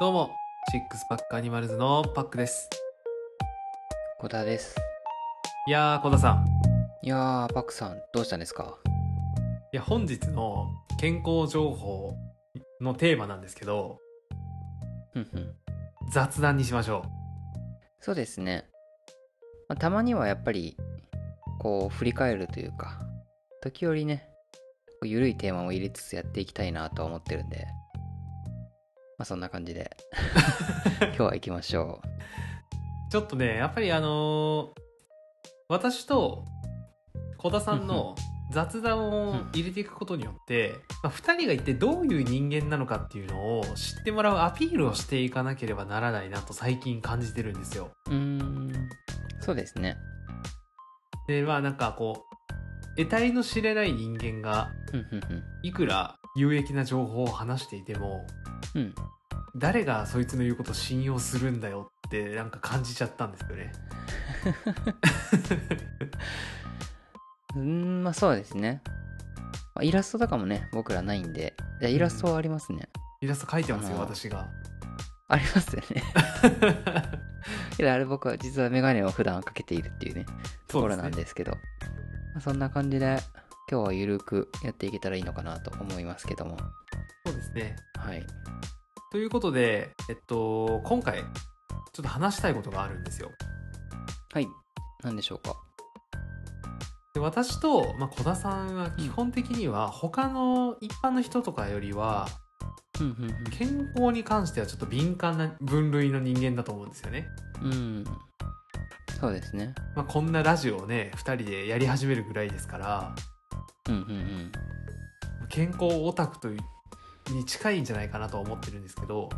どうも、 sixpack animals のパックです。小田です。いやー、小田さん。いやー、パクさん、どうしたんですか？いや、本日の健康情報のテーマなんですけど、ふんふん。雑談にしましょそうですね。まあ、たまにはやっぱり、こう、振り返るというか、時折ね、緩いテーマも入れつつやっていきたいなとは思ってるんで、まあそんな感じで、今日は行きましょう。ちょっとね、やっぱりあのー私と小田さんの雑談を入れていくことによって、まあ、2人が一体どういう人間なのかっていうのを知ってもらうアピールをしていかなければならないなと最近感じてるんですよ。う。ん、そうですね。で、まあなんかこう、得体の知れない人間が。いくら有益な情報を話していてもうん。誰がそいつの言うことを信用するんだよってなんか感じちゃったんですよね。うーん、まあそうですね。まあ、イラストとかもね、僕らないんで、いやイラストはありますね。イラスト描いてますよ私が。ありますよね。いや、あれ僕は実はメガネを普段かけているっていうね、ところなんですけど、まあそんな感じで今日はゆるくやっていけたらいいのかなと思いますけども。そうですね。はい。ということで、えっと、今回ちょっと話したいことがあるんですよ。はい。何でしょうか。で私と、まあ、小田さんは基本的には他の一般の人とかよりはうんうん健康に関してはちょっと敏感な分類の人間だと思うんですよね。うん。うん。そうですね。まあ、こんなラジオをね2人でやり始めるぐらいですからうんうんうん。健康オタクというに近いんじゃないかなとは思ってるんですけど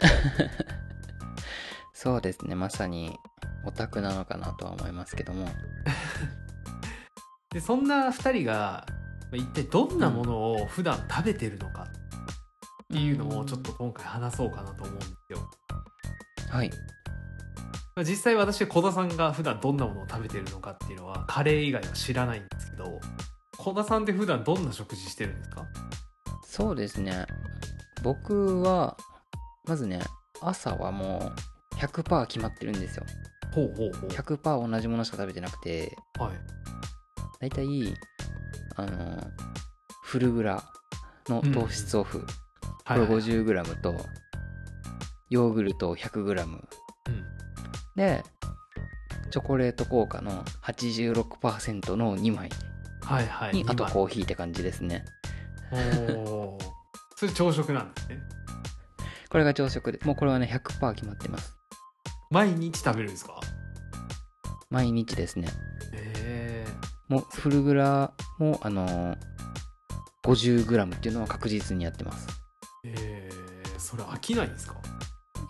そうですね。まさにオタクなのかなとは思いますけども。でそんな2人がまあ一体どんなものを普段食べてるのかっていうのをちょっと今回話そうかなと思うんですよ。はい。まあ実際私小田さんが普段どんなものを食べてるのかっていうのはカレー以外は知らないんですけど小田さんって普段どんな食事してるんですか？そうですね。僕は、まずね、朝はもう100%決まってるんですよ。ほうほうほ100%同じものしか食べてなくて、う。はい。だいたい、あの、フルグラの糖質オフ、これはいはい 50g と、ヨーグルト 100g うん。で、チョコレート効果の86%の2枚はいはい。に、あとう。コーヒーって感じですね。おー それ朝食なんですね。これが朝食で、もうこれはね、100%決まってます。毎日食べるんですか？毎日ですね。えもうフルグラも、あのー、50g っていうのは確実にやってます。ー、えー、それ飽きないんですか？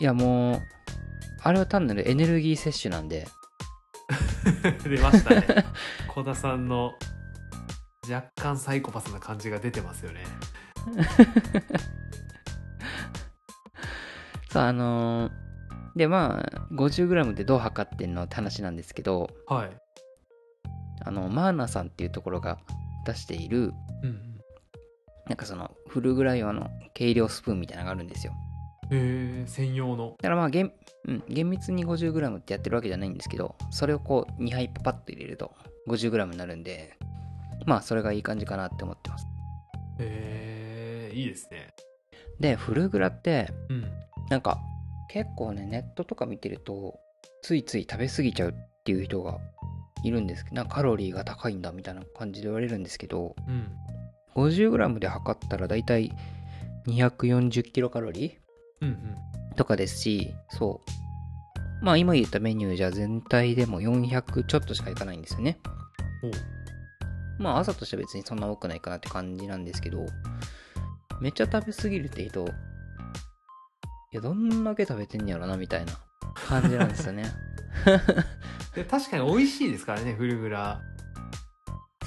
いやもう、あれは単なるエネルギー摂取なんで、出ましたね。小田さんの若干サイコパスな感じが出てますよね。そう、あのーで、まあ、50g でどう測ってんのって話なんですけど、はい。あの、マーナさんっていうところが出している、うん。なんかその、フルグラ用の計量スプーンみたいなのがあるんですよ。えー、専用の。だからまあ、厳,、うん、厳密に 50g ってやってるわけじゃないんですけど、それをこう、2杯パパッと入れると 50g になるんで、まあ、それがいい感じかなって思ってます。えー、いいですね。で、フルグラって、うん。なんか、結構ね、ネットとか見てると、ついつい食べ過ぎちゃうっていう人がいるんですけど、なんかカロリーが高いんだみたいな感じで言われるんですけど、うん。50g で測ったらだいたい240キロカロリうんうん。ーとかですし、そう。まあ今言ったメニューじゃ全体でも400ちょっとしかいかないんですよね。まあ朝としては別にそんな多くないかなって感じなんですけど、めっちゃ食べ過ぎるって人、いや、どんだけ食べてんやろなみたいな感じなんですよね。で確かに美味しいですからね、フルグラ。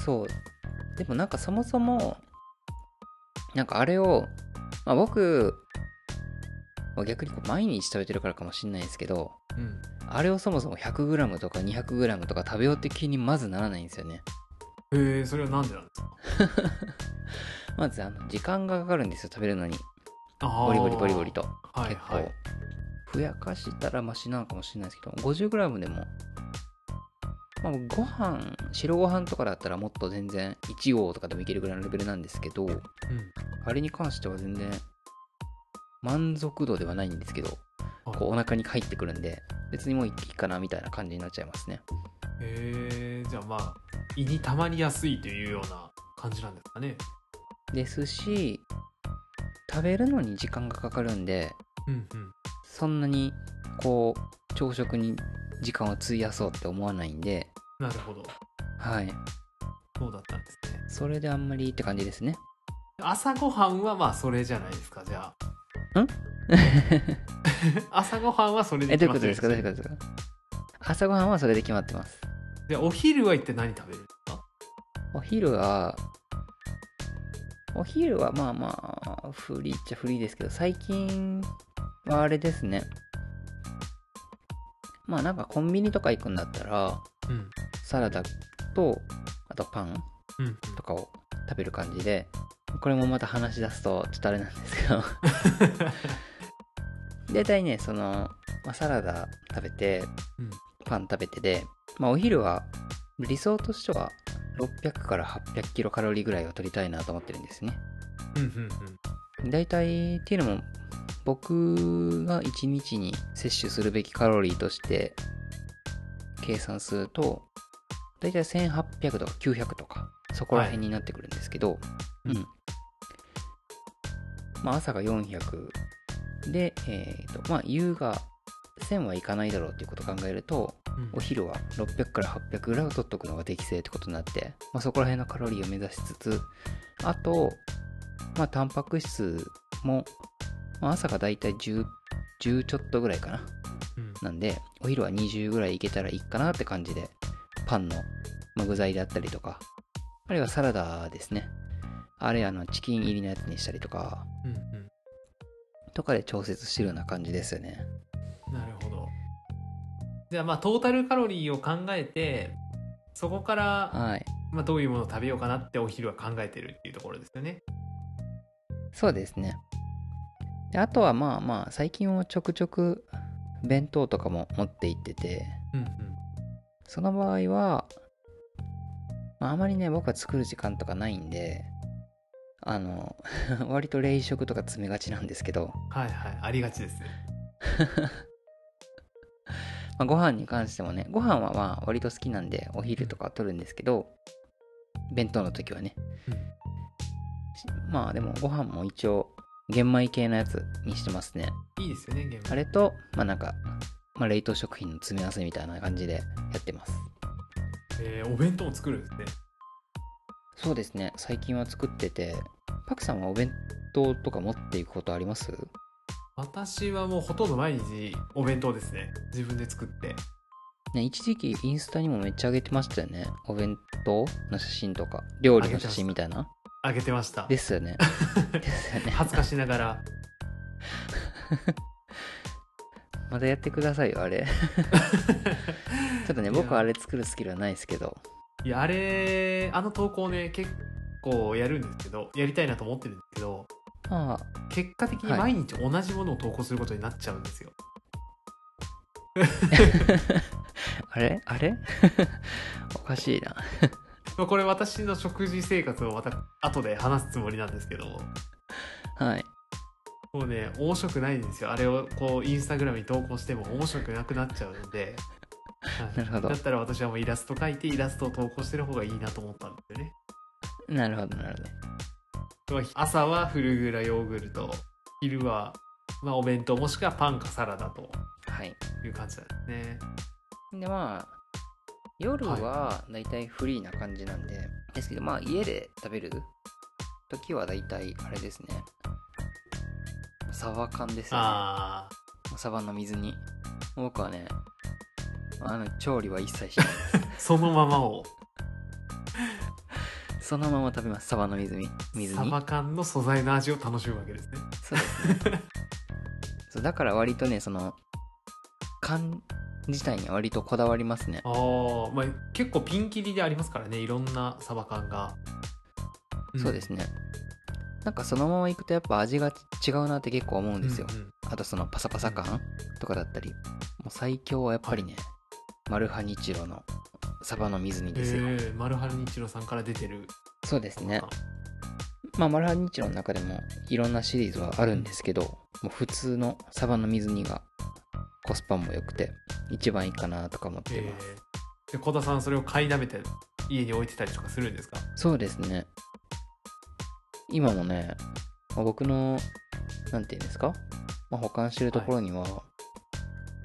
そう。でもなんかそもそも、なんかあれを、まあ僕、まあ逆にこう毎日食べてるからかもしんないですけど、うん。あれをそもそも 100g とか 200g とか食べようって気にまずならないんですよね。えー、それはなんでなんですか？まずあの時間がかかるんですよ食べるのに。あー。ボリボリボリボリと。はい結構、はいふやかしたらマシなのかもしれないですけど 50g でも、まあ、ご飯白ご飯とかだったらもっと全然1合とかでもいけるぐらいのレベルなんですけどうん。あれに関しては全然満足度ではないんですけどはい。こうお腹に入ってくるんで別にもういいかなみたいな感じになっちゃいますね。へえじゃあまあ胃に溜まりやすいというような感じなんですかね。ですし食べるのに時間がかかるんでうんうん。そんなにこう朝食に時間を費やそうって思わないんでなるほど。はい。そうだったんですね。それであんまりって感じですね。朝ごはんはまあそれじゃないですかじゃあん？朝ごはんはそれで決まってるいうことですか？どういうことですか？朝ごはんはそれで決まってます。でお昼は一体何食べるんですか？お昼はお昼はまあまあフリーっちゃフリーですけど最近はあれですね。まあなんかコンビニとか行くんだったらうん。サラダとあとパンとかを食べる感じでこれもまた話し出すとちょっとあれなんですけど。大体ねその、まあ、サラダ食べてうん。パン食べてで、まあ、お昼は理想としては600から800キロカロリーぐらいを取りたいなと思ってるんですね。うんうんうん。大体っていうのも僕が1日に摂取するべきカロリーとして計算すると大体1800とか900とかそこら辺になってくるんですけど、うんうん。まあ朝が400でえっ、とまあ夕が1000はいかないだろうっていうことを考えるとうん。お昼は600から800ぐらいを取っとくのが適正ってことになって、まあ、そこら辺のカロリーを目指しつつあとまあタンパク質も、まあ、朝がだいたい 10, 10ちょっとぐらいかな。うん。なんでお昼は20ぐらいいけたらいいかなって感じでパンの、まあ具材であったりとかあるいはサラダですね。あれあのチキン入りのやつにしたりとかうんうんとかで調節してるような感じですよね。なるほど。じゃあまあトータルカロリーを考えてそこから、はい。まあ、どういうものを食べようかなってお昼は考えてるっていうところですよね。そうですね。であとはまあまあ、最近はちょくちょく弁当とかも持って行ってて、うんうん。その場合は、まあ、あまりね、僕は作る時間とかないんで、あの、割と冷食とか詰めがちなんですけど、はいはいありがちですね まあ、ご飯に関してもね、ご飯はまあ割と好きなんで、お昼とかは取るんですけど、弁当の時はね。しまあでもご飯も一応、玄米系のやつにしてますね。いいですよね現場あれと、まあなんか、まあ冷凍食品の詰め合わせみたいな感じでやってます。えーお弁当も作るんですね。そうですね、最近は作ってて、パクさんはお弁当とか持っていくことあります？私はもうほとんど毎日お弁当ですね。自分で作って。ね、一時期インスタにもめっちゃ上げてましたよね。お弁当の写真とか、料理の写真みたいな。あげてました。ですよね。ですよね。恥ずかしながら またやってくださいよ、あれ。ちょっとね、僕はあれ作るスキルはないですけど。いやあれあの投稿ね結構やるんですけどやりたいなと思ってるんですけどまあ、結果的にはい毎日同じものを投稿することになっちゃうんですよ、あれ？あれ？おかしいな。まあこれ私の食事生活をまた後で話すつもりなんですけどはい。もうね面白くないんですよ。あれをこうインスタグラムに投稿しても面白くなくなっちゃうので、はい。なるほど。だったら私はもうイラスト描いてイラストを投稿してる方がいいなと思ったんですよね。なるほど、なるほど。朝はフルグラヨーグルト昼は、まあ、お弁当もしくはパンかサラダとはい。いう感じなんですね。でまあ夜はだい。たいフリーな感じなんで、ですけどまあ家で食べる時はだいたいあれですねサバ缶ですよね。あサバの水煮僕はねあの調理は一切しない。そのままを。そのまま食べます。サバの水煮水煮サバ缶の素材の味を楽しむわけですね。そうですね。そうだから割とねその缶自体には割とこだわりますね。ああまあ結構ピンキリでありますからねいろんなサバ缶が、そうですね。なんかそのままいくとやっぱ味が違うなって結構思うんですよ、うんうん。あとそのパサパサ感とかだったりもう最強はやっぱりね、マルハニチロのサバの水煮ですよ、えー、マルハルニチロさんから出てる。そうですね。まあマルハニチロの中でもいろんなシリーズはあるんですけどもう普通のサバの水煮がコスパも良くて一番いいかなとか思ってえます、ー、で小田さんそれを買いだめて家に置いてたりとかするんですか？そうですね今もね、まあ僕のなんていうんですか、まあ、保管してるところには、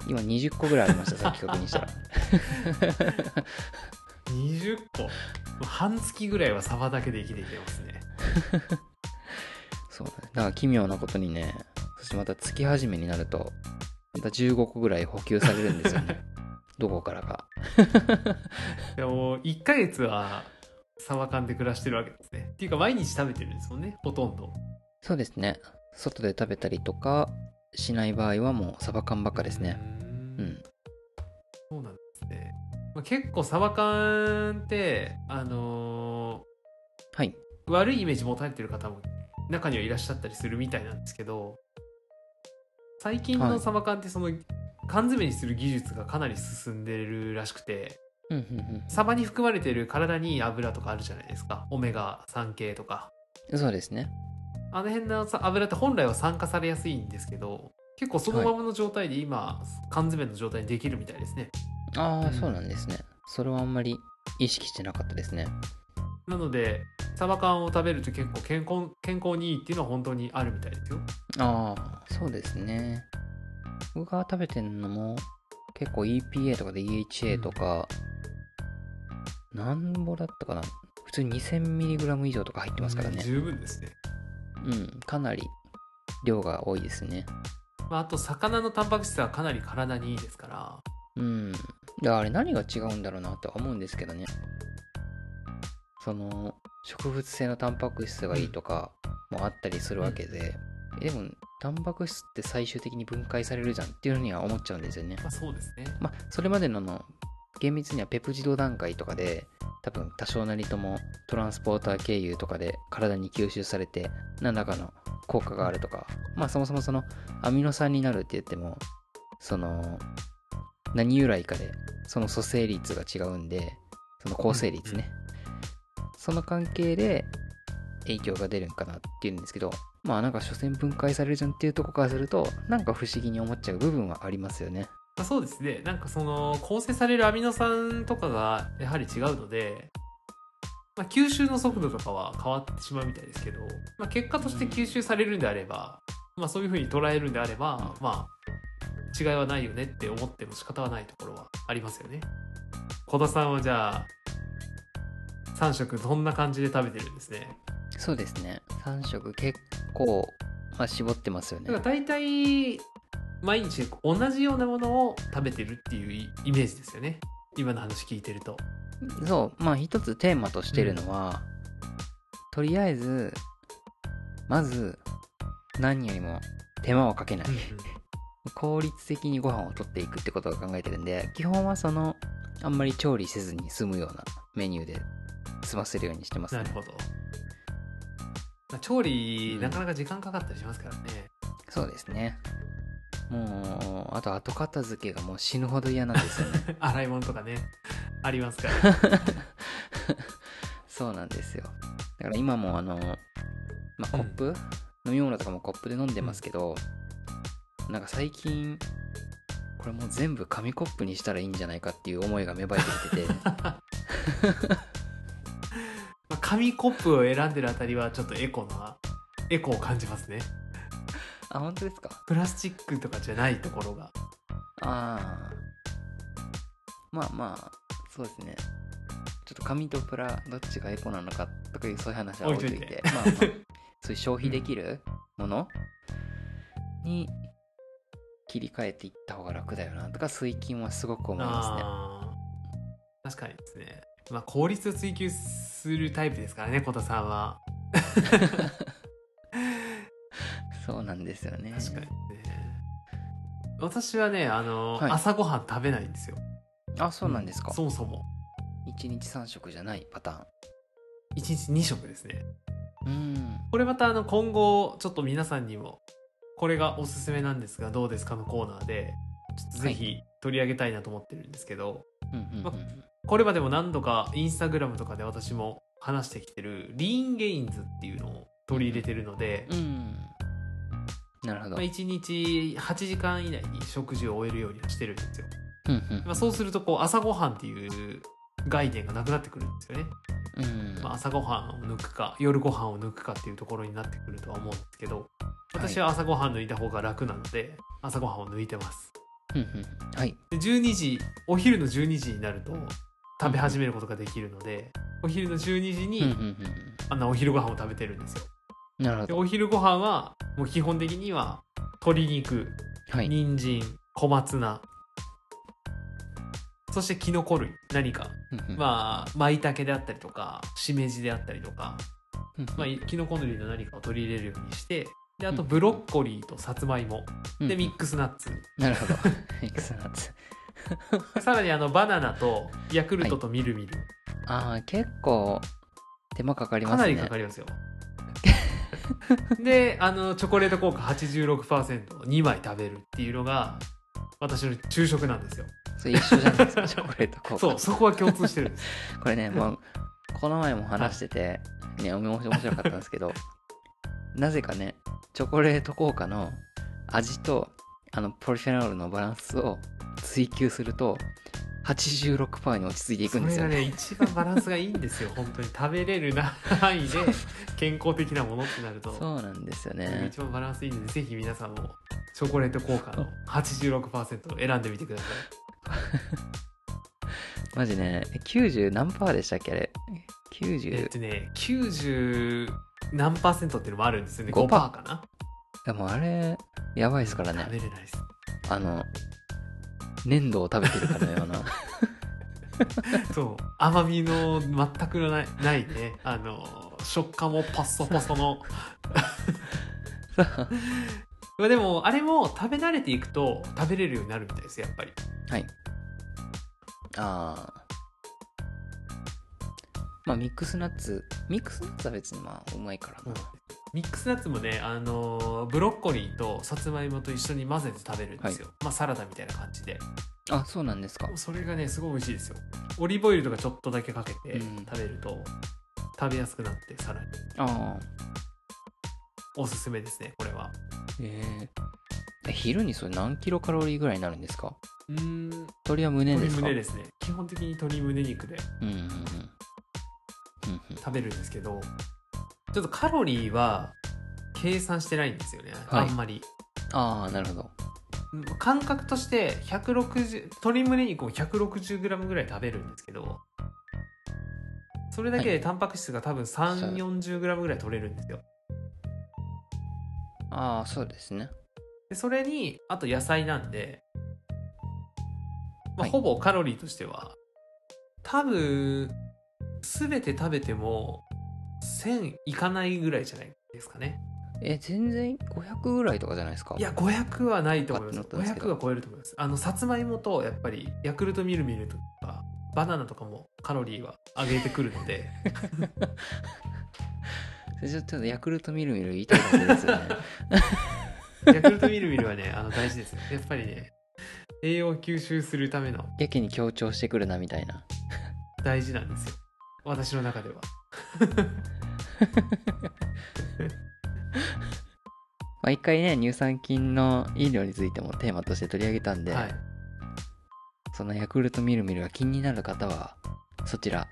今20個ぐらいありましたさっき確認したら。20個？半月ぐらいはサバだけで生きていけますね。そうね。だから奇妙なことにねそしてまた月始めになるとまた15個ぐらい補給されるんですよね。どこからか。でも1ヶ月はサバ缶で暮らしてるわけですね。っていうか毎日食べてるんですもんねほとんど。そうですね。外で食べたりとかしない場合はもうサバ缶ばっかですね。うーん。うん。そうなんですね、まあ、結構サバ缶ってあのはい。ー悪いイメージ持たれてる方も中にはいらっしゃったりするみたいなんですけど最近はい。のサバ缶ってその缶詰にする技術がかなり進んでるらしくてサバに含まれてる体にいい油とかあるじゃないですか。オメガ3系とか。うんそうですね。あの辺のさ油って本来は酸化されやすいんですけど結構そのままの状態で今、缶詰の状態にできるみたいですね。ああ、うん。そうなんですね。それはあんまり意識してなかったですね。なのでサバ缶を食べると結構健康健康にいいっていうのは本当にあるみたいですよ。ああそうですね。僕が食べてんのも結構 EPA とかで EHA とか、なんぼだったかな。普通に 2000mg 以上とか入ってますからね。うん十分ですね、うんかなり量が多いですね。まあ、あと魚のタンパク質はかなり体にいいですから。うん。であれ何が違うんだろうなとは思うんですけどね。その植物性のタンパク質がいいとかもあったりするわけで、えでもタンパク質って最終的に分解されるじゃんっていうふうには思っちゃうんですよね。まあそうですね。まあそれまでのの厳密にはペプチド段階とかで多分多少なりともトランスポーター経由とかで体に吸収されて何らかの効果があるとかまあそもそもそのアミノ酸になるって言ってもその何由来かでその組成率が違うんでその構成率ね、その関係で影響が出るんかなっていうんですけどまあなんか所詮分解されるじゃんっていうとこからするとなんか不思議に思っちゃう部分はありますよね。まあ、そうですね。なんかその構成されるアミノ酸とかがやはり違うので、まあ、吸収の速度とかは変わってしまうみたいですけど、まあ、結果として吸収されるんであれば、まあ、そういうふうに捉えるんであれば、まあ違いはないよねって思っても仕方はないところはありますよね。小田さんはじゃあ3食どんな感じで食べてるんですね？そうですね。3食結構、まあ、絞ってますよね。だから大体毎日同じようなものを食べてるっていうイメージですよね。今の話聞いてると。そう。まあ一つテーマとしてるのは、とりあえずまず何よりも手間をかけない、効率的にご飯をとっていくってことを考えてるんで基本はそのあんまり調理せずに済むようなメニューで済ませるようにしてますね。なるほど。まあ調理、うん。なかなか時間かかったりしますからね。そうですね。もうあと後片付けがもう死ぬほど嫌なんですよね。洗い物とかね。ありますから。そうなんですよ。だから今もあの、まあ、コップ、飲み物とかもコップで飲んでますけど、なんか最近これもう全部紙コップにしたらいいんじゃないかっていう思いが芽生えてきてて。ま あ紙コップを選んでるあたりはちょっとエコなエコを感じますね。あ本当ですか？プラスチックとかじゃないところが。ああまあまあそうですね。ちょっと紙とプラどっちがエコなのかとかいうそういう話は置いといて。まあまあそういう消費できるもの？に切り替えていった方が楽だよなとか最近はすごく思いますね。確かにですねまあ効率を追求するタイプですからね小田さんは。そうなんですよね。確かにね。私はねあの、はい。朝ごはん食べないんですよ。あそうなんですか、そもそも。1日3食じゃないパターン。1日2食ですね。うん。これまたあの今後ちょっと皆さんにもこれがおすすめなんですがどうですかのコーナーでちょっとぜひ取り上げたいなと思ってるんですけど、うんうんうんまこれまでも何度かインスタグラムとかで私も話してきてるリーンゲインズっていうのを取り入れてるので、うん。なるほど、まあ、1日8時間以内に食事を終えるようにはしてるんですよ、うんうん。まあ、そうするとこう朝ごはんっていう概念がなくなってくるんですよね、うん。まあ、朝ごはんを抜くか夜ごはんを抜くかっていうところになってくるとは思うんですけど私は朝ごはん抜いた方が楽なので朝ごはんを抜いてます。うんうん。はい。で12時お昼の12時になると食べ始めることができるので、お昼の12時に、あんなお昼ご飯を食べてるんですよ。でなるほど。お昼ご飯はもう基本的には鶏肉はい。人参小松菜そしてキノコ類何か。まあ舞茸であったりとかしめじであったりとか、うんまあ、キノコ類の何かを取り入れるようにしてであとブロッコリーとさつまいも。うんでミックスナッツ。なるほど。ミックスナッツ さらにあのバナナとヤクルトとミルミル、ああ結構手間かかりますね。かなりかかりますよ。であのチョコレート効果 86%2 枚食べるっていうのが私の昼食なんですよ。それ一緒じゃないですかチョコレート効果。そうそこは共通してるんです。これねもうこの前も話してて、ね面白面白かったんですけどなぜかねチョコレート効果の味とあのポリフェノールのバランスを追求すると86%に落ち着いていくんですよね。それがね一番バランスがいいんですよ本当に。食べれる範囲で健康的なものってなると。そうなんですよね。一番バランスいいのでぜひ皆さんもチョコレート効果の86%を選んでみてくださ マジね90何パーでしたっけあれ？いえっ90とね90何パーセントっていうのもあるんですよね。5% 5%かな？でもあれやばいですからね。食べれないです。あの粘土を食べてるかのような。そう甘みの全くないないね。あの食感もパッソパソの。まあでもあれも食べ慣れていくと食べれるようになるみたいですやっぱり。はい。ああまあミックスナッツ。ミックスナッツは別にまあうまいから。な、ミックスナッツもね、あのーブロッコリーとさつまいもと一緒に混ぜて食べるんですよ、まあサラダみたいな感じで。あそうなんですか。それがねすごい美味しいですよ。オリーブオイルとかちょっとだけかけてうん。食べると食べやすくなってさらに。ああ。おすすめですねこれは。えー。え昼にそれ何キロカロリーぐらいになるんですか？うーん。鶏は胸ですか？鶏胸ですね。基本的に鶏胸肉で。うんうんうん食べるんですけどちょっとカロリーは計算してないんですよね、はい。あんまり。ああなるほど。感覚として160鶏胸肉を 160g ぐらい食べるんですけどそれだけでタンパク質が多分3 4 0 g ぐらい取れるんですよ。ああそうですね。でそれにあと野菜なんで、まあはい。ほぼカロリーとしては多分全て食べても1000いかないぐらいじゃないですかね。え全然500ぐらいとかじゃないですか？いや500はないと思います。パッと乗ったんですけど。500は超えると思います。あのさつまいもとやっぱりヤクルトミルミルとかバナナとかもカロリーは上げてくるので。ちょっとヤクルトミルミル言いたいですよね。ヤクルトミルミルはねあの大事ですよやっぱりね栄養を吸収するための。やけに強調してくるなみたいな。大事なんですよ私の中では。まあ一回ね乳酸菌の飲料についてもテーマとして取り上げたんで、はい。そのヤクルトミルミルが気になる方はそちら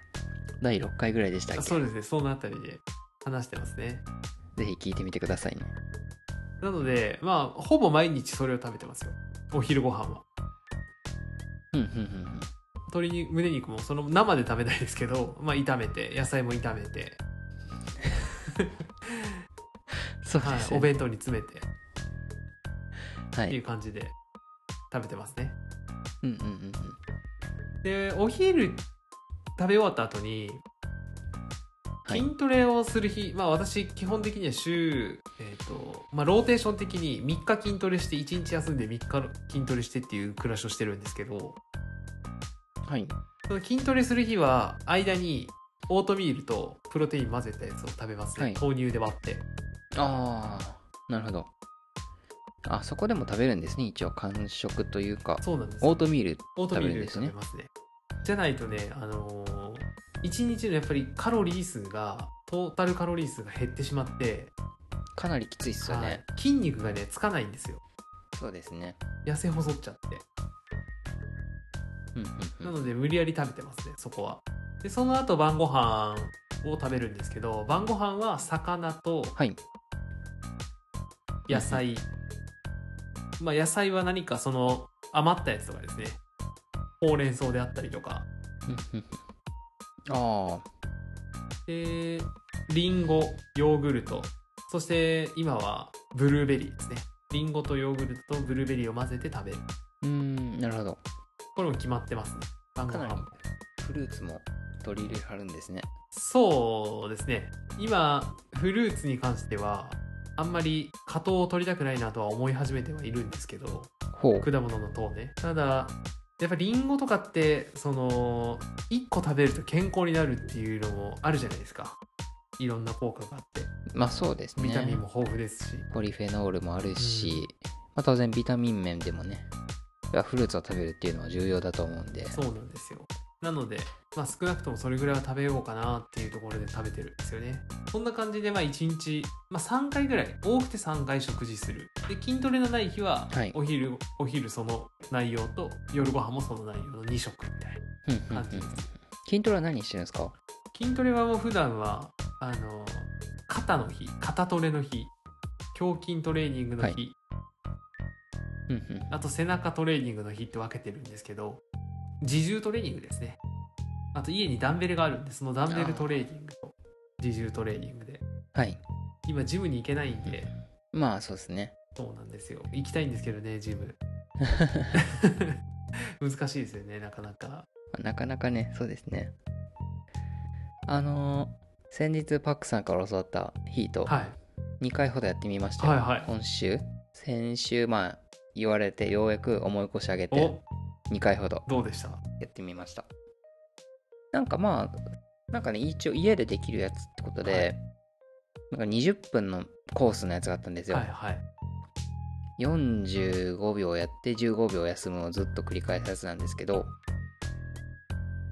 第6回ぐらいでしたっけ？そうですねそのあたりで話してますね。ぜひ聞いてみてくださいね。なのでまあほぼ毎日それを食べてますよ。お昼ご飯は。うんうんうんうん鶏肉胸肉もその生で食べないですけど まあ炒めて野菜も炒めて、は いそうです、ね。お弁当に詰めて。っていはいう感じで食べてますね。うんうんうんうん。でお昼食べ終わった後にはい。筋トレをする日、まあ私基本的には週、えーとまあ、ローテーション的に3日筋トレして1日休んで3日筋トレしてっていう暮らしをしてるんですけどはい。その筋トレする日は間にオートミールとプロテイン混ぜたやつを食べます。ね、はい。豆乳で割って。ああなるほど。あそこでも食べるんですね。一応間食というか。そうなんですオートミールオートミールで食べるんですね。食べますね。じゃないとねあのー、1日のやっぱりカロリー数がトータルカロリー数が減ってしまって、かなりきついっすよね、はい。筋肉がねつかないんですよ。そうですね。痩せ細っちゃってなんので無理やり食べてますねそこは。でその後晩ご飯を食べるんですけど晩ご飯は魚とはい。野菜、まあ野菜は何かその余ったやつとかですね。ほうれん草であったりとか。うんうんうん。あでリンゴヨーグルト。そして今はブルーベリーですね。リンゴとヨーグルトとブルーベリーを混ぜて食べる。ーうーんなるほどこれも決まってますね。かなり飯フルーツも取り入れはるんですね。そうですね。今フルーツに関してはあんまり果糖を取りたくないなとは思い始めてはいるんですけど果物の糖ね。ただやっぱリンゴとかってその1個食べると健康になるっていうのもあるじゃないですか。いろんな効果があって。まあそうですね。ビタミンも豊富ですし、ポリフェノールもあるし、まあ、当然ビタミン面でもねフルーツを食べるっていうのは重要だと思うんで。そうなんですよ。なので、まあ、少なくともそれぐらいは食べようかなっていうところで食べてるんですよね。そんな感じでまあ1日、まあ、3回ぐらい多くて3回食事する。で筋トレのない日ははい。お昼、お昼その内容と夜ご飯もその内容の2食みたいうんうんうんな感じです。筋トレは何してるんですか？筋トレはもう普段はあの肩の日肩トレの日胸筋トレーニングの日、はい。うんうんあと背中トレーニングの日って分けてるんですけど自重トレーニングですね。あと家にダンベルがあるんでそのダンベルトレーニングと自重トレーニングで。はい。今ジムに行けないんで。まあそうですね。そうなんですよ。行きたいんですけどねジム。難しいですよねなかなか。まあなかなかねそうですね。あのー先日パックさんから教わったヒート。はい。2回ほどやってみましたよ、はいはい。今週。先週まあ言われてようやく思い越し上げてお。2回ほど。どうでした？やってみました。なんかまあなんかね一応家でできるやつってことで、はい。なんか20分のコースのやつがあったんですよ、はいはい。45秒やって15秒休むをずっと繰り返すやつなんですけど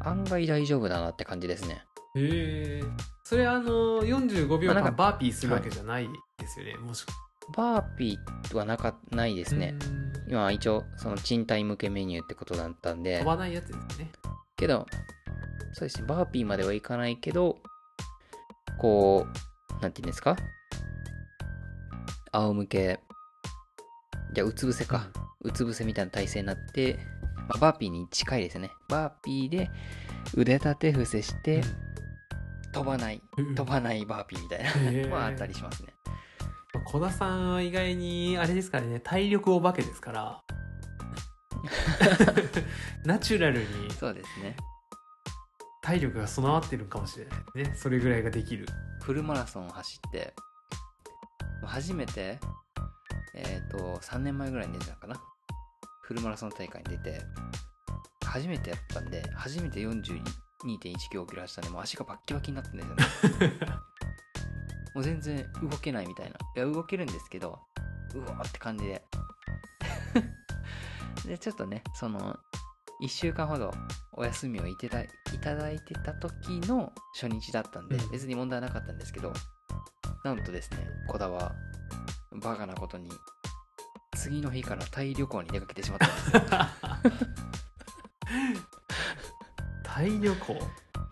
案外大丈夫だなって感じですね。へえそれあの45秒まあなんか間バーピーするわけじゃないですよね、もしバーピーはなかないですね。今は一応その賃貸向けメニューってことだったんで。飛ばないやつですね。けどそうですね。バーピーまではいかないけどこうなんて言うんですか？仰向け。じゃあうつ伏せか、うつ伏せみたいな体勢になって、まあバーピーに近いですね。バーピーで腕立て伏せして飛ばない。うん。飛ばないバーピーみたいなまああったりしますね小田さんは意外にあれですからね体力お化けですから。ナチュラルに。そうですね。体力が備わってるかもしれないね。それぐらいができる。フルマラソンを走って初めてえっ、と3年前ぐらいに出てたかな。フルマラソン大会に出て初めてやったんで初めて42.1キロ走ったんでもう足がバッキバキになってるんですよね もう全然動けないみたいな。いや動けるんですけどうわーって感じで。でちょっとねその1週間ほどお休みをいただいてた時の初日だったんで、うん。別に問題なかったんですけどなんとですね小田はバカなことに次の日からタイ旅行に出かけてしまったんです。よ タイ旅行？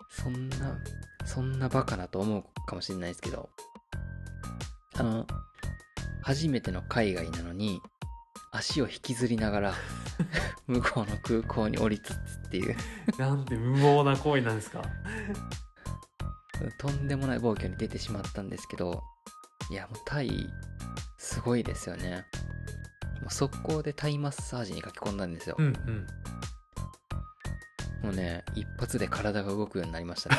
そんなそんなバカなと思うかもしれないですけどあの初めての海外なのに足を引きずりながら 向こうの空港に降りつつっていう。なんて無謀な行為なんですか？とんでもない暴挙に出てしまったんですけどいやもうタイすごいですよね。もう速攻でタイマッサージに書き込んだんですよ、うんうんもうね一発で体が動くようになりましたね。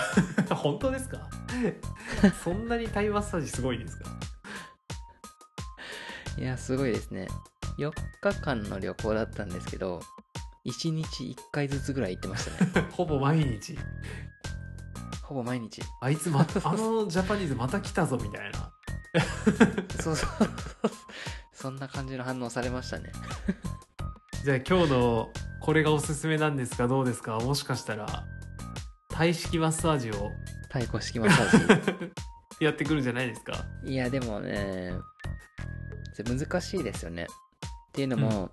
本当ですか？そんなにタイマッサージすごいんですか？いやすごいですね。4日間の旅行だったんですけど1日1回ずつぐらい行ってましたね。ほぼ毎日。ほぼ毎日。あいつまあのジャパニーズまた来たぞみたいな。そうそう。そんな感じの反応されましたね。じゃあ今日のこれがおすすめなんですがどうですか？もしかしたら。体式マッサージを。太鼓式マッサー やってくるんじゃないですか？ジいやでもね難しいですよね。っていうのも、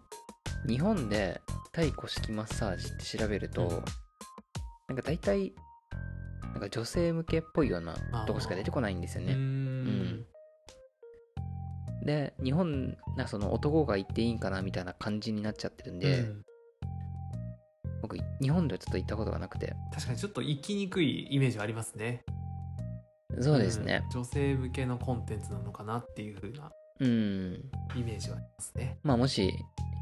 日本で太鼓式マッサージって調べると、うん。なんか大体なんか女性向けっぽいようなとこしか出てこないんですよね。んで日本なんかその男が行っていいんかなみたいな感じになっちゃってるんで、うん僕日本ではちょっと行ったことがなくて。確かにちょっと行きにくいイメージはありますね。そうですね。ん。女性向けのコンテンツなのかなっていう風なうん、イメージはありますね。まあもし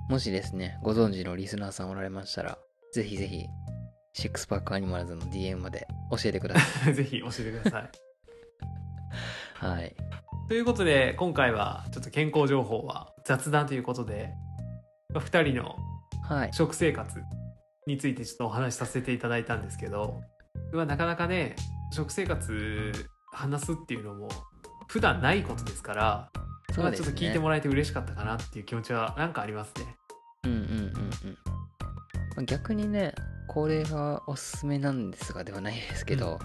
もしですねご存知のリスナーさんおられましたらぜひぜひシックスパックアニマルズの DM まで教えてくださ ぜひ教えてください。いはい。ということで今回はちょっと健康情報は雑談ということで2人のはい。食生活についてちょっとお話しさせていただいたんですけど、まあ、なかなかね食生活話すっていうのも普段ないことですからまあ、そうですね。ちょっと聞いてもらえて嬉しかったかなっていう気持ちはなんかありますね。うんうんうんうんまあ逆にねこれがおすすめなんですがではないですけど、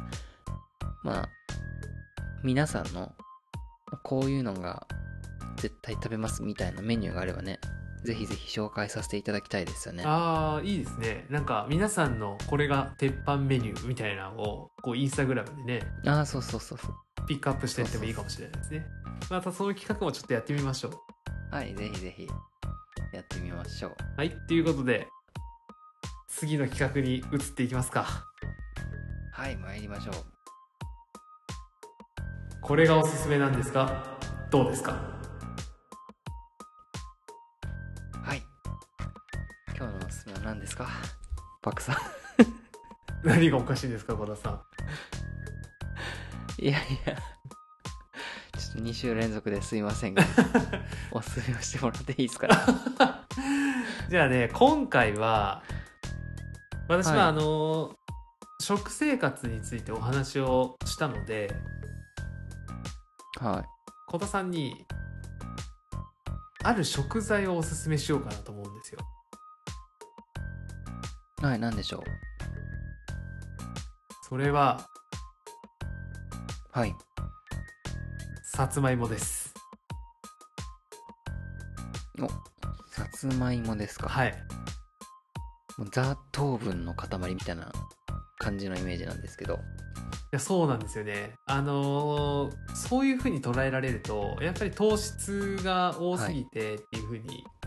まあ皆さんのこういうのが絶対食べますみたいなメニューがあればねぜひぜひ紹介させていただきたいですよね。ああいいですね。なんか皆さんのこれが鉄板メニューみたいなのをこうインスタグラムでねああそうそうそうそう。ピックアップしていってもいいかもしれないですね。またその企画もちょっとやってみましょう。はいぜひぜひやってみましょう。はいということで次の企画に移っていきますか。はい参りましょう。これがおすすめなんですがどうですか？おすすめは何ですか？パクさん何がおかしいですか小田さん。いやいや。ちょっと2週連続ですいませんが。おすすめをしてもらっていいですか じゃあね今回は私は、はい。あの食生活についてお話をしたのではい。小田さんにある食材をおすすめしようかなと思うんですよはい、何でしょそれはう。はい。さつまいもですさつまいもですか。はいもうザ糖分の塊みたいな感じのイメージなんですけど。いやそうなんですよねあのーそういうふうに捉えられるとやっぱり糖質が多すぎてっていうふうにうんうん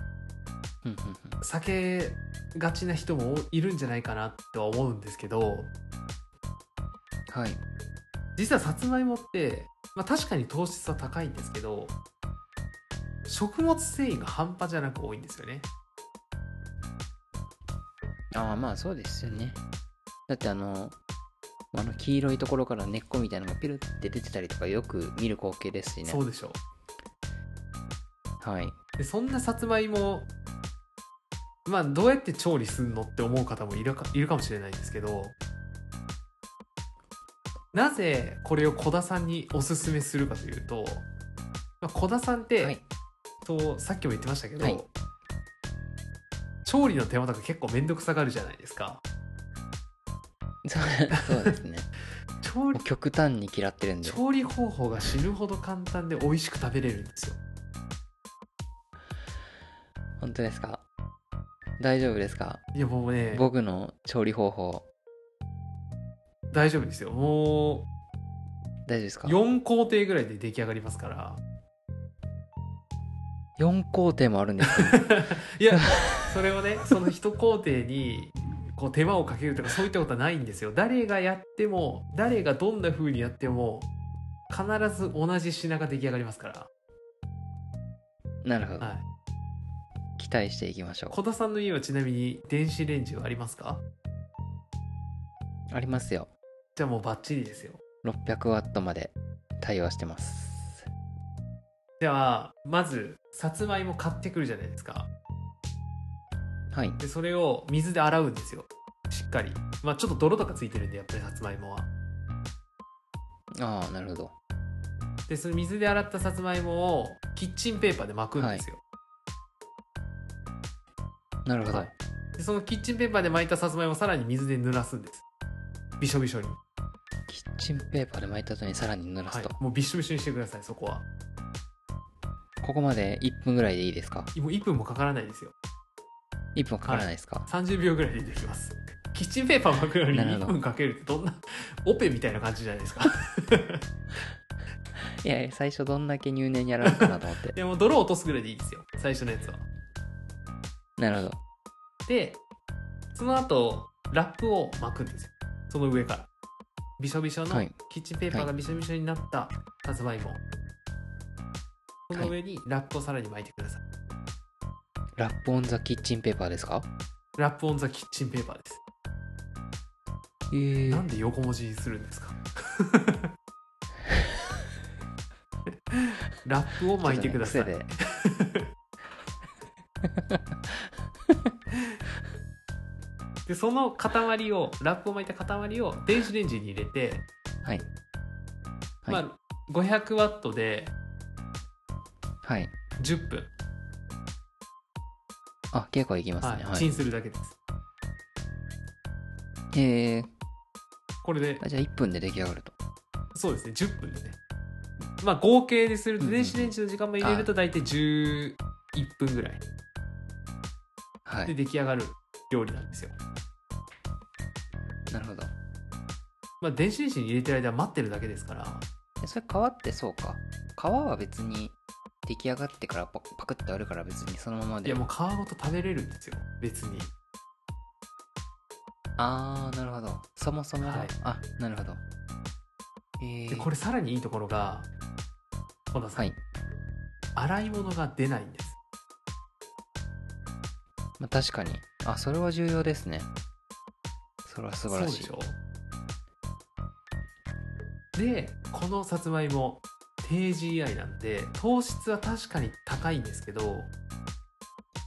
避けがちな人もいるんじゃないかなとは思うんですけどうん。はい。実はさつまいもって、まあ、確かに糖質は高いんですけど食物繊維が半端じゃなく多いんですよねああ、まあそうですよね。だってあの、あの黄色いところから根っこみたいなのがピルって出てたりとかよく見る光景ですしね。そうでしょはい。でそんなさつまいもまあどうやって調理するのって思う方もいるかいるかもしれないんですけどなぜこれを小田さんにおすすめするかというと、まあ、小田さんって、はい。そうさっきも言ってましたけど、はい調理の手間とか結構面倒くさがるじゃないですかそうそうですね。調理極端に嫌ってるんで。調理方法が死ぬほど簡単で美味しく食べれるんですよ本当ですか？大丈夫ですか？いやもうね。僕の調理方法、大丈夫ですよ。も大丈夫ですか？う4工程ぐらいで出来上がりますから。4工程もあるんですか？いやそれをねその一工程にこう手間をかけるとかそういったことはないんですよ。誰がやっても誰がどんな風にやっても必ず同じ品が出来上がりますから、なるほど。はい、期待していきましょ小田さんの家はちなみに電子レンジはありますか？う。ありますよ。じゃあもうバッチリですよ600ワットまで対応してます。じゃあまずさつまいも買ってくるじゃないですかはい。でそれを水で洗うんですよしっかりまあちょっと泥とかついてるんでやっぱりさつまいもはああなるほどでその水で洗ったさつまいもをキッチンペーパーで巻くんですよ、なるほど、はい。でそのキッチンペーパーで巻いたさつまいもをさらに水で濡らすんです。びしょびしょに、キッチンペーパーで巻いた後にさらに濡らはい。すと、、もうびっしょびしょにしてくださいそこは。ここまで1分ぐらいでいいですか？もう1分もかからないですよ。1分かからないですか、30秒ぐらいでできます。キッチンペーパー巻くのに1なるほど。分かけるってどんなオペみたいな感じじゃないですか。いやいや最初どんだけ入念にやられるかなと思って。でも泥を落とすぐらいでいいですよ。最初のやつはなるほど。でその後ラップを巻くんですよ。その上から。びしょびしょのはい。キッチンペーパーがびしょびしょになったさつまい。も、その上にラップをさらに巻いてください、ラップオンザキッチンペーパーですか？ラップオンザキッチンペーパーです、えー。なんで横文字にするんですか？ラップを巻いてください、でその塊をラップを巻いた塊を電子レンジに入れて、はい。はい。まあ、500ワットではい。10分、あ結構いきますね。はい、はい。チンするだけです。えー、これで。あじゃあ1分で出来上がると。そうですね。10分でね。まあ合計でするとうんうん電子レンジの時間も入れると大体11分ぐらい。ではい。出来上がる料理なんですよ、なるほど。まあ、電子レンジに入れてる間は待ってるだけですから。えそれ皮ってそうか。皮は別に出来上がってからパパクってあるから別にそのままで。いやもう皮ごと食べれるんですよ。別に。ああなるほど。そもそもが、はい。あなるほど。えー、でこれさらにいいところが本田さん、はい、洗い物が出ないんですまあ、確かに。あそれは重要ですね。それは素晴らしい。でこのさつまいも低 GI なんで糖質は確かに高いんですけど、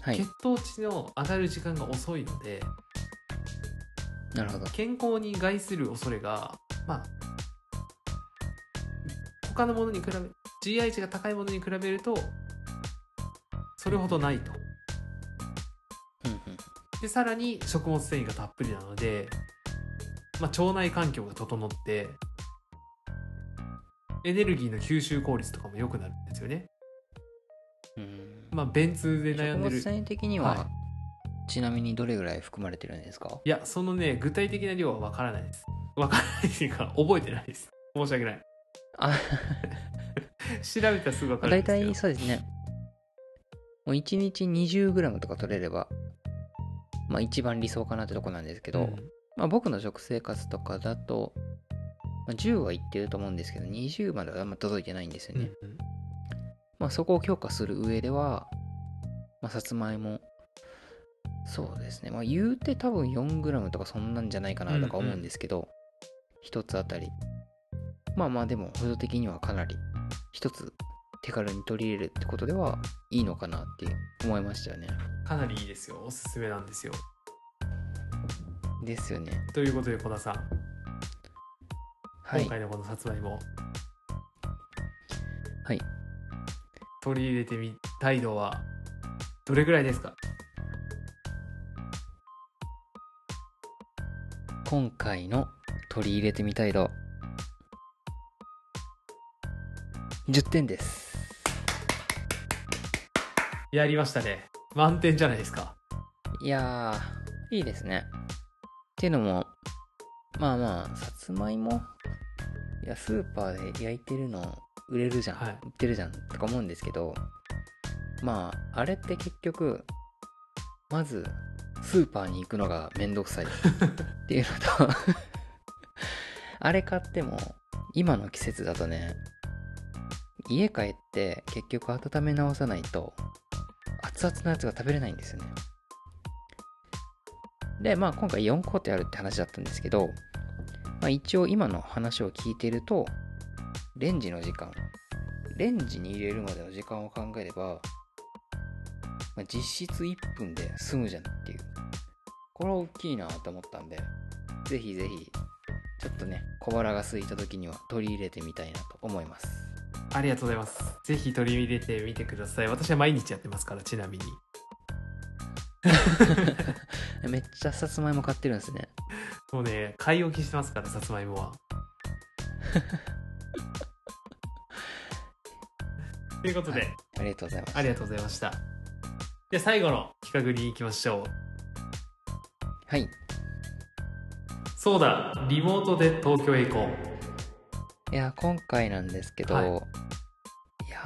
はい。血糖値の上がる時間が遅いのでなるほど。健康に害する恐れがまあ他のものに比べ GI 値が高いものに比べるとそれほどないとでさらに食物繊維がたっぷりなので、まあ、腸内環境が整ってエネルギーの吸収効率とかも良くなるんですよね。うんまあ、便通で悩んでる。食物繊維的には、はちなみにどれぐらい含まれてるんですか？いや、そのね、具体的な量はわからないです。わからないっていうか、覚えてないです。申し訳ない。あ 調べたらすぐわかるん大ですけど。体そうですねもう1日 20g とか取れればまあ一番理想かなってとこなんですけど、うん。まあ、僕の食生活とかだと、まあ、10はいってると思うんですけど20まではあんま届いてないんですよね、うんまあ、そこを強化する上では、まあ、さつまいもそうですね。まあ言うて多分 4g とかそんなんじゃないかなとか思うんですけど、一つあたり。まあまあでも補助的にはかなり。一つ手軽に取り入れるってことではいいのかなって思いましたよね。かなりいいですよ。おすすめなんですよ。ですよね。ということで、小田さん、はい。今回のこのさつまいも、はい。取り入れてみたい度は、どれぐらいですか？今回の取り入れてみたい度10点ですやりましたね。満点じゃないですか。いやーいいですね。っていうのもまあまあさつまいも？いやスーパーで焼いてるの売れるじゃん、はい。売ってるじゃんとか思うんですけどまああれって結局まずスーパーに行くのがめんどくさい。っていうのとあれ買っても今の季節だとね家帰って結局温め直さないと熱々のやつが食べれないんですよね。でまあ今回4工程あるって話だったんですけど、まあ、一応今の話を聞いてるとレンジの時間。レンジに入れるまでの時間を考えれば、まあ、実質1分で済むじゃんっていう。これは大きいなと思ったんでぜひぜひちょっとね小腹が空いた時には取り入れてみたいなと思います。ありがとうございます。ぜひ取り入れてみてください。私は毎日やってますからちなみに。めっちゃさつまいも買ってるんですね。もうね。買い置きしてますからさつまいもは。ということで、はい。ありがとうございます。ありがとうございました。で最後の企画に行きましょう。はい。そうだ。リモートで東京へ行こういや今回なんですけど、はい。い、や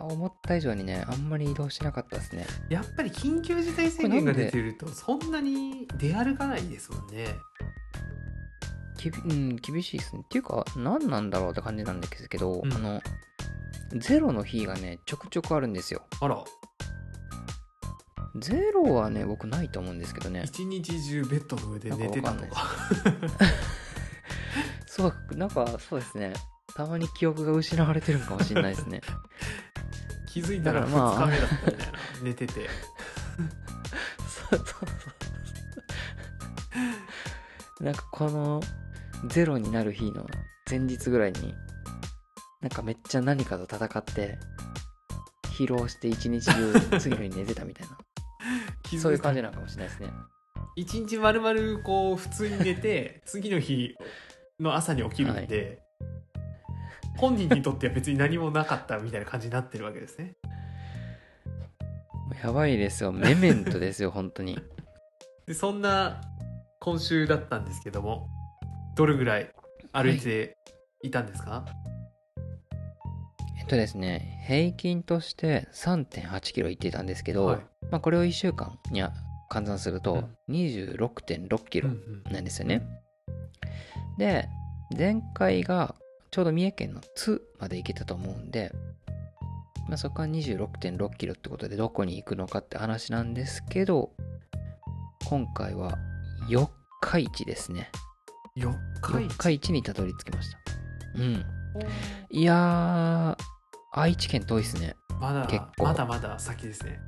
ー思った以上にねあんまり移動しなかったですね。やっぱり緊急事態宣言が出てるとそんなに出歩かないですもんね。きびうん厳しいですね。っていうか何なんだろうって感じなんですけど、うん。あのゼロの日がねちょくちょくあるんですよ。あら。ゼロはね僕ないと思うんですけどね。一日中ベッドの上で寝てたとなんか そうなんかそうですね。たまに記憶が失われてるんかもしれないですね。気づいたら2だからまあ日目だったみたいな寝てて。そうそうそうなんかこのゼロになる日の前日ぐらいになんかめっちゃ何かと戦って疲労して一日中次の日寝てたみたいな。そういう感じななのかもしれないですね。一日まるまるこう普通に寝て次の日の朝に起きるんで、本人にとっては別に何もなかったみたいな感じになってるわけですね。やばいですよメメントですよ本当に。でそんな今週だったんですけどもどれぐらい歩いていたんですか、えっとですね平均として3 8キロ行ってたんですけど、はい。まあ、これを1週間に換算すると26.6キロうんうん。なんですよね、で前回がちょうど三重県の津まで行けたと思うんで、まあ、そこから26.6キロってことでどこに行くのかって話なんですけど今回は四日市ですね。4日四日市にたどり着きました。うん。いやー愛知県遠いっすね。まだ結構。まだまだ先ですね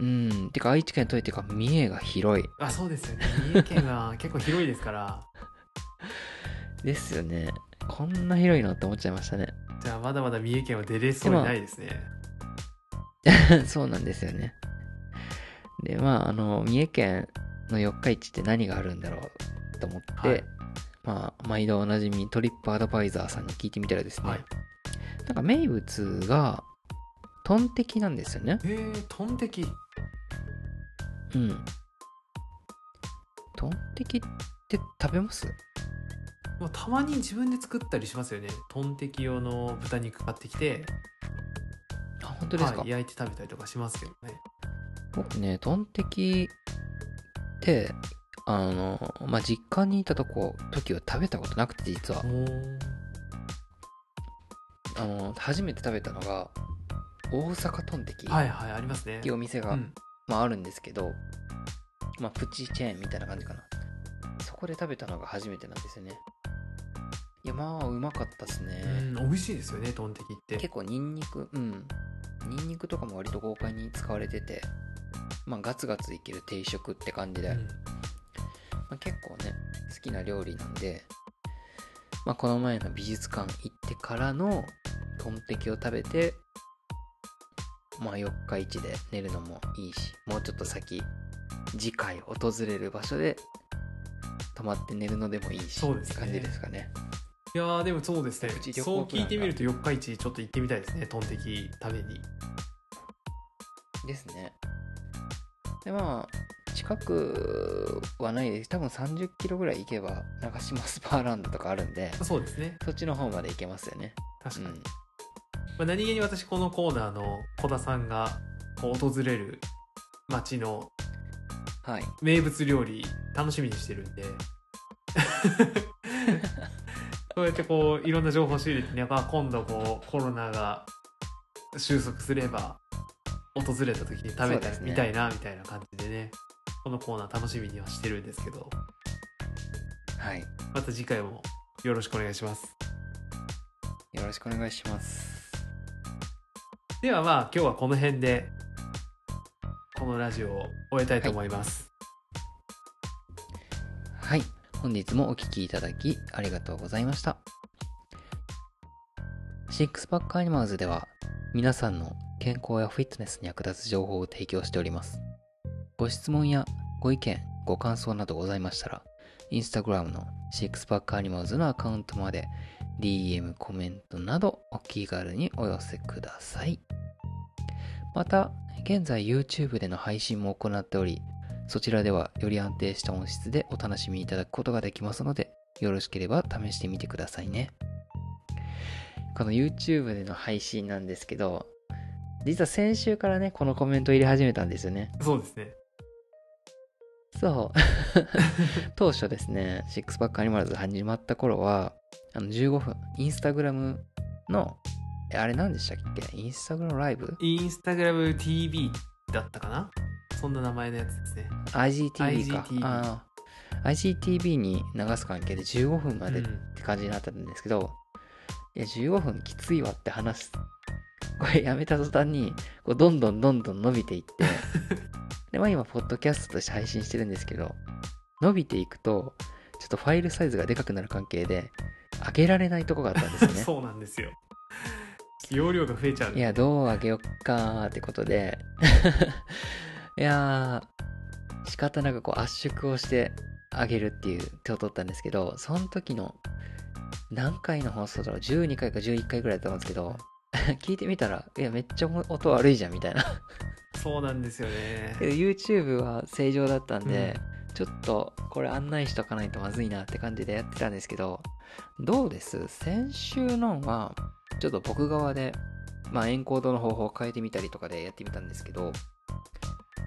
うん。てか愛知県遠いってか三重が広い。あそうですよね。三重県は結構広いですから。ですよね。こんな広いのって思っちゃいましたね。じゃあまだまだ三重県は出れそうにないですね。そうなんですよね。で、まあ、あの、三重県の四日市って何があるんだろうと思って、はい。まあ、毎度おなじみトリップアドバイザーさんに聞いてみたらですね、はい。なんか名物が、トンテキなんですよね。へえトンテキ。うん。トンテキって食べます？まあたまに自分で作ったりしますよね。トンテキ用の豚肉買ってきて。あ、本当ですか、はい、焼いて食べたりとかしますけどね。僕ね、トンテキって、あの、まあ、実家にいたとこ、時は食べたことなくて、実は。あの初めて食べたのが大阪トンテキっはいはいありますね。ていうお店が、うん。まあ、あるんですけど、まあ、プチチェーンみたいな感じかな。そこで食べたのが初めてなんですよね。いやまあうまかったですね、うん美味しいですよねトンテキって。結構ニンニクうん。ニンニクとかも割と豪快に使われててまあガツガツいける定食って感じで、うん。まあ、結構ね好きな料理なんで、まあ、この前の美術館行ってからのトンテキを食べてまあ四日市で寝るのもいいしもうちょっと先次回訪れる場所で泊まって寝るのでもいいしそうですね。感じですかね。いやーでもそうですね。そう聞いてみると四日市ちょっと行ってみたいですね。トンテキ食べに。ですね。でまあ近くはないです。多分30キロぐらい行けば長島スパーランドとかあるんでそうですね。そっちの方まで行けますよね。確かに、うんまあ、何気に私このコーナーの小田さんがこう訪れる町のはい。名物料理楽しみにしてるんで。そうやってこういろんな情報を仕入れてね、まあ、今度こうコロナが収束すれば訪れた時に食べたみたいなみたいな感じでね。このコーナー楽しみにはしてるんですけど。はい。また次回もよろしくお願いします。よろしくお願いしますではまあ今日はこの辺でこのラジオを終えたいと思います、はい本本日もお聴きいただきありがとうございました。シックスパックアニマーズでは皆さんの健康やフィットネスに役立つ情報を提供しております。ご質問やご意見、ご感想などございましたら、インスタグラムのシックスパックアニマルズのアカウントまで DM、コメントなどお気軽にお寄せください。また、現在 YouTube での配信も行っており、そちらではより安定した音質でお楽しみいただくことができますので、よろしければ試してみてくださいね。この YouTube での配信なんですけど、実は先週からね、このコメント入れ始めたんですよね。そうですね。そう。当初ですね、シックスパックアニマルズ始まった頃は、あの15分、インスタグラムの、えあれ何でしたっけ？インスタグラムライブ？インスタグラム TV だったかな？そんな名前のやつですね。?IGTV か。IGTV あー IGTV に流す関係で15分までっうんて感じになったんですけど、いや、15分きついわって話す。これやめた途端に、こうどんどんどんどん伸びていって、で、まあ今、ポッドキャストとして配信してるんですけど、伸びていくと、ちょっとファイルサイズがでかくなる関係で、上げられないとこがあったんですよね。そうなんですよ。容量が増えちゃういや、どう上げよっかーってことで、いやー、仕方なくこう圧縮をしてあげるっていう手を取ったんですけど、その時の何回の放送だろう ?12 回か11回ぐらいだったんですけど、聞いてみたら、いや、めっちゃ音悪いじゃんみたいな。そうなんですよね。YouTube は正常だったんで、ちょっとこれ案内しとかないとまずいなって感じでやってたんですけど、どうです？先週のは、ちょっと僕側で、まあエンコードの方法を変えてみたりとかでやってみたんですけど、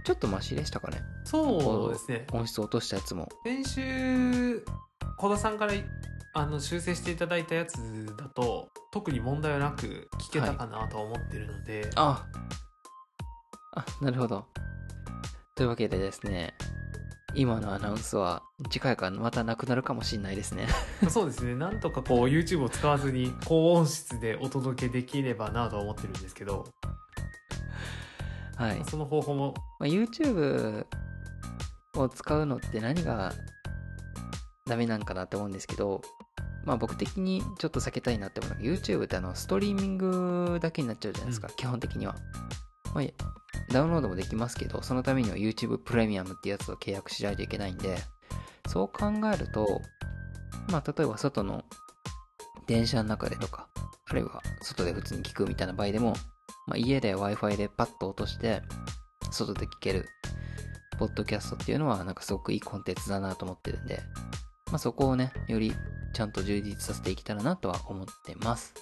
ちょっとマシでしたかね？そうですね。音質落としたやつも。先週、小田さんからあの修正していただいたやつだと、特に問題はなく聞けたかなとは思ってるので、ああ、なるほど。というわけでですね、今のアナウンスは次回からまたなくなるかもしれないですね。そうですね。なんとかこう YouTube を使わずに高音質でお届けできればなとは思ってるんですけど、はい。その方法もまあ、YouTube を使うのって何がダメなんかなって思うんですけど、まあ僕的にちょっと避けたいなって思うのが YouTube ってあのストリーミングだけになっちゃうじゃないですか、う基本的には。まあ、ダウンロードもできますけど、そのためには YouTube プレミアムってやつを契約しないといけないんで、そう考えると、まあ例えば外の電車の中でとか、あるいは外で普通に聞くみたいな場合でも、まあ、家で Wi-Fi でパッと落として、外で聞けるポッドキャストっていうのはなんかすごくいいコンテンツだなと思ってるんで、まあ、そこをね、よりちゃんと充実させていけたらなとは思ってます。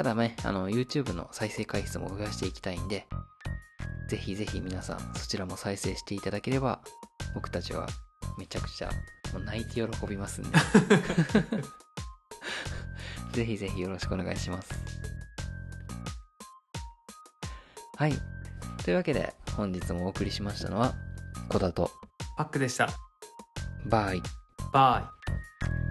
ただね、あの、YouTube の再生回数も増やしていきたいんで、ぜひぜひ皆さんそちらも再生していただければ、僕たちはめちゃくちゃもう泣いて喜びますんで。ぜひぜひよろしくお願いします。はい。というわけで、本日もお送りしましたのは、小田と、パックでした。バイ。バイ。